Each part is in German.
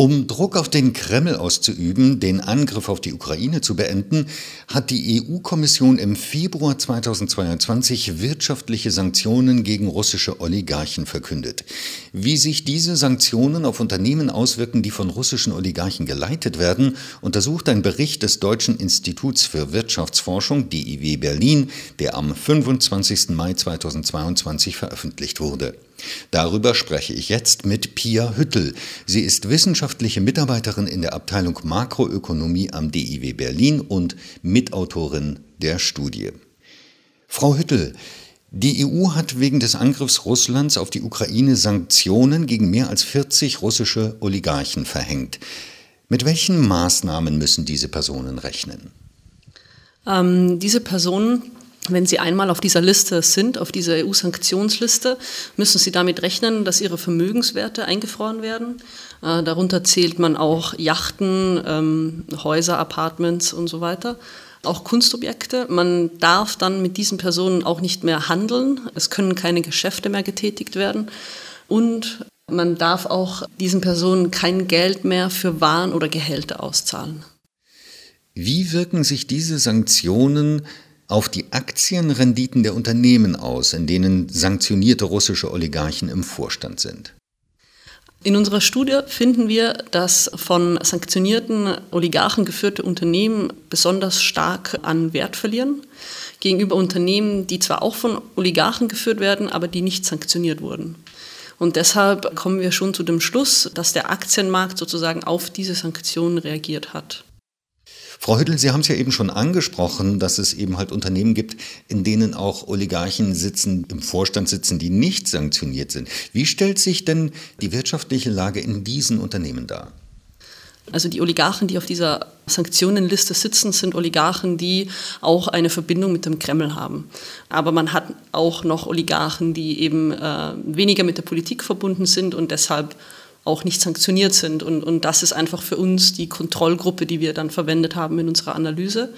Um Druck auf den Kreml auszuüben, den Angriff auf die Ukraine zu beenden, hat die EU-Kommission im Februar 2022 wirtschaftliche Sanktionen gegen russische Oligarchen verkündet. Wie sich diese Sanktionen auf Unternehmen auswirken, die von russischen Oligarchen geleitet werden, untersucht ein Bericht des Deutschen Instituts für Wirtschaftsforschung DIW Berlin, der am 25. Mai 2022 veröffentlicht wurde. Darüber spreche ich jetzt mit Pia Hüttel. Sie ist wissenschaftliche Mitarbeiterin in der Abteilung Makroökonomie am DIW Berlin und Mitautorin der Studie. Frau Hüttel, die EU hat wegen des Angriffs Russlands auf die Ukraine Sanktionen gegen mehr als 40 russische Oligarchen verhängt. Mit welchen Maßnahmen müssen diese Personen rechnen? Ähm, diese Personen wenn Sie einmal auf dieser Liste sind, auf dieser EU-Sanktionsliste, müssen Sie damit rechnen, dass Ihre Vermögenswerte eingefroren werden. Äh, darunter zählt man auch Yachten, ähm, Häuser, Apartments und so weiter. Auch Kunstobjekte. Man darf dann mit diesen Personen auch nicht mehr handeln. Es können keine Geschäfte mehr getätigt werden. Und man darf auch diesen Personen kein Geld mehr für Waren oder Gehälter auszahlen. Wie wirken sich diese Sanktionen auf die Aktienrenditen der Unternehmen aus, in denen sanktionierte russische Oligarchen im Vorstand sind? In unserer Studie finden wir, dass von sanktionierten Oligarchen geführte Unternehmen besonders stark an Wert verlieren gegenüber Unternehmen, die zwar auch von Oligarchen geführt werden, aber die nicht sanktioniert wurden. Und deshalb kommen wir schon zu dem Schluss, dass der Aktienmarkt sozusagen auf diese Sanktionen reagiert hat. Frau Hüttel, Sie haben es ja eben schon angesprochen, dass es eben halt Unternehmen gibt, in denen auch Oligarchen sitzen, im Vorstand sitzen, die nicht sanktioniert sind. Wie stellt sich denn die wirtschaftliche Lage in diesen Unternehmen dar? Also die Oligarchen, die auf dieser Sanktionenliste sitzen, sind Oligarchen, die auch eine Verbindung mit dem Kreml haben. Aber man hat auch noch Oligarchen, die eben äh, weniger mit der Politik verbunden sind und deshalb auch nicht sanktioniert sind. Und, und das ist einfach für uns die Kontrollgruppe, die wir dann verwendet haben in unserer Analyse.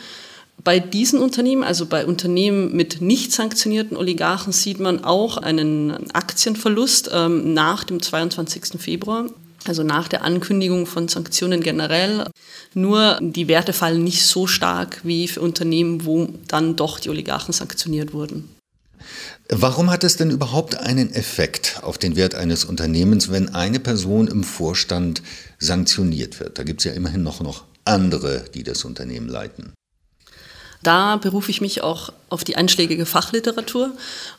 Bei diesen Unternehmen, also bei Unternehmen mit nicht sanktionierten Oligarchen, sieht man auch einen Aktienverlust ähm, nach dem 22. Februar, also nach der Ankündigung von Sanktionen generell. Nur die Werte fallen nicht so stark wie für Unternehmen, wo dann doch die Oligarchen sanktioniert wurden. Warum hat es denn überhaupt einen Effekt auf den Wert eines Unternehmens, wenn eine Person im Vorstand sanktioniert wird? Da gibt es ja immerhin noch, noch andere, die das Unternehmen leiten. Da berufe ich mich auch auf die einschlägige Fachliteratur.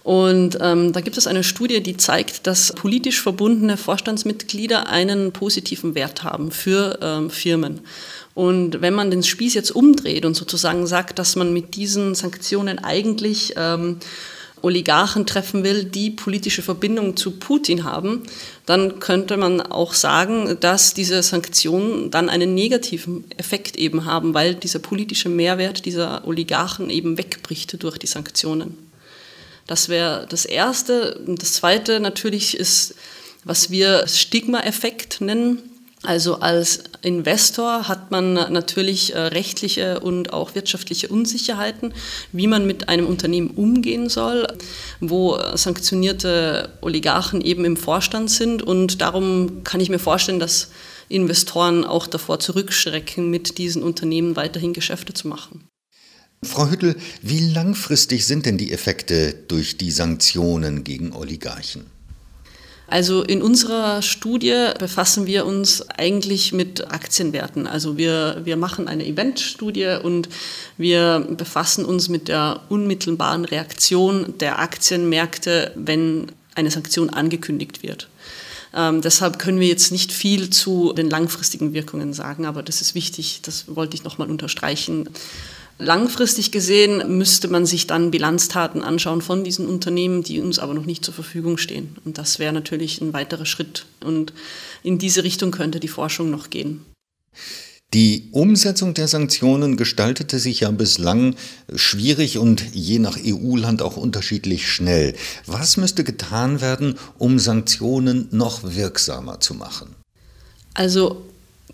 Und ähm, da gibt es eine Studie, die zeigt, dass politisch verbundene Vorstandsmitglieder einen positiven Wert haben für ähm, Firmen. Und wenn man den Spieß jetzt umdreht und sozusagen sagt, dass man mit diesen Sanktionen eigentlich ähm, Oligarchen treffen will, die politische Verbindungen zu Putin haben, dann könnte man auch sagen, dass diese Sanktionen dann einen negativen Effekt eben haben, weil dieser politische Mehrwert dieser Oligarchen eben wegbricht durch die Sanktionen. Das wäre das Erste. Das Zweite natürlich ist, was wir Stigma-Effekt nennen. Also als Investor hat man natürlich äh, rechtliche und auch wirtschaftliche Unsicherheiten, wie man mit einem Unternehmen umgehen soll, wo sanktionierte Oligarchen eben im Vorstand sind. Und darum kann ich mir vorstellen, dass Investoren auch davor zurückschrecken, mit diesen Unternehmen weiterhin Geschäfte zu machen. Frau Hüttel, wie langfristig sind denn die Effekte durch die Sanktionen gegen Oligarchen? Also in unserer Studie befassen wir uns eigentlich mit Aktienwerten. Also wir, wir machen eine Eventstudie und wir befassen uns mit der unmittelbaren Reaktion der Aktienmärkte, wenn eine Sanktion angekündigt wird. Ähm, deshalb können wir jetzt nicht viel zu den langfristigen Wirkungen sagen, aber das ist wichtig, das wollte ich nochmal unterstreichen. Langfristig gesehen müsste man sich dann Bilanztaten anschauen von diesen Unternehmen, die uns aber noch nicht zur Verfügung stehen. Und das wäre natürlich ein weiterer Schritt. Und in diese Richtung könnte die Forschung noch gehen. Die Umsetzung der Sanktionen gestaltete sich ja bislang schwierig und je nach EU-Land auch unterschiedlich schnell. Was müsste getan werden, um Sanktionen noch wirksamer zu machen? Also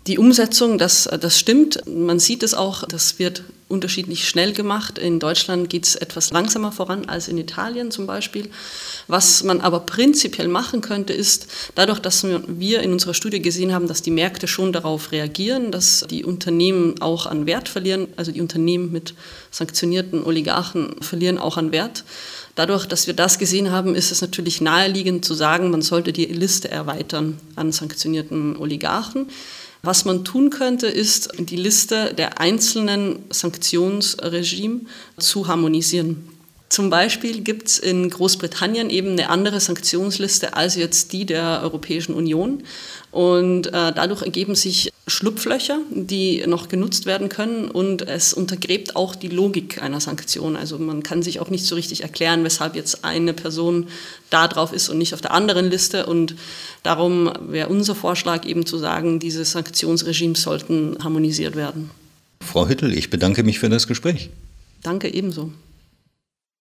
Die Umsetzung, das, das stimmt. Man sieht es auch, das wird unterschiedlich schnell gemacht. In Deutschland geht es etwas langsamer voran als in Italien zum Beispiel. Was man aber prinzipiell machen könnte, ist, dadurch, dass wir in unserer Studie gesehen haben, dass die Märkte schon darauf reagieren, dass die Unternehmen auch an Wert verlieren, also die Unternehmen mit sanktionierten Oligarchen verlieren auch an Wert. Dadurch, dass wir das gesehen haben, ist es natürlich naheliegend zu sagen, man sollte die Liste erweitern an sanktionierten Oligarchen. Was man tun könnte, ist die Liste der einzelnen Sanktionsregime zu harmonisieren. Zum Beispiel gibt es in Großbritannien eben eine andere Sanktionsliste als jetzt die der Europäischen Union. Und äh, dadurch ergeben sich Schlupflöcher, die noch genutzt werden können. Und es untergräbt auch die Logik einer Sanktion. Also man kann sich auch nicht so richtig erklären, weshalb jetzt eine Person da drauf ist und nicht auf der anderen Liste. Und darum wäre unser Vorschlag eben zu sagen, diese Sanktionsregimes sollten harmonisiert werden. Frau Hüttel, ich bedanke mich für das Gespräch. Danke ebenso.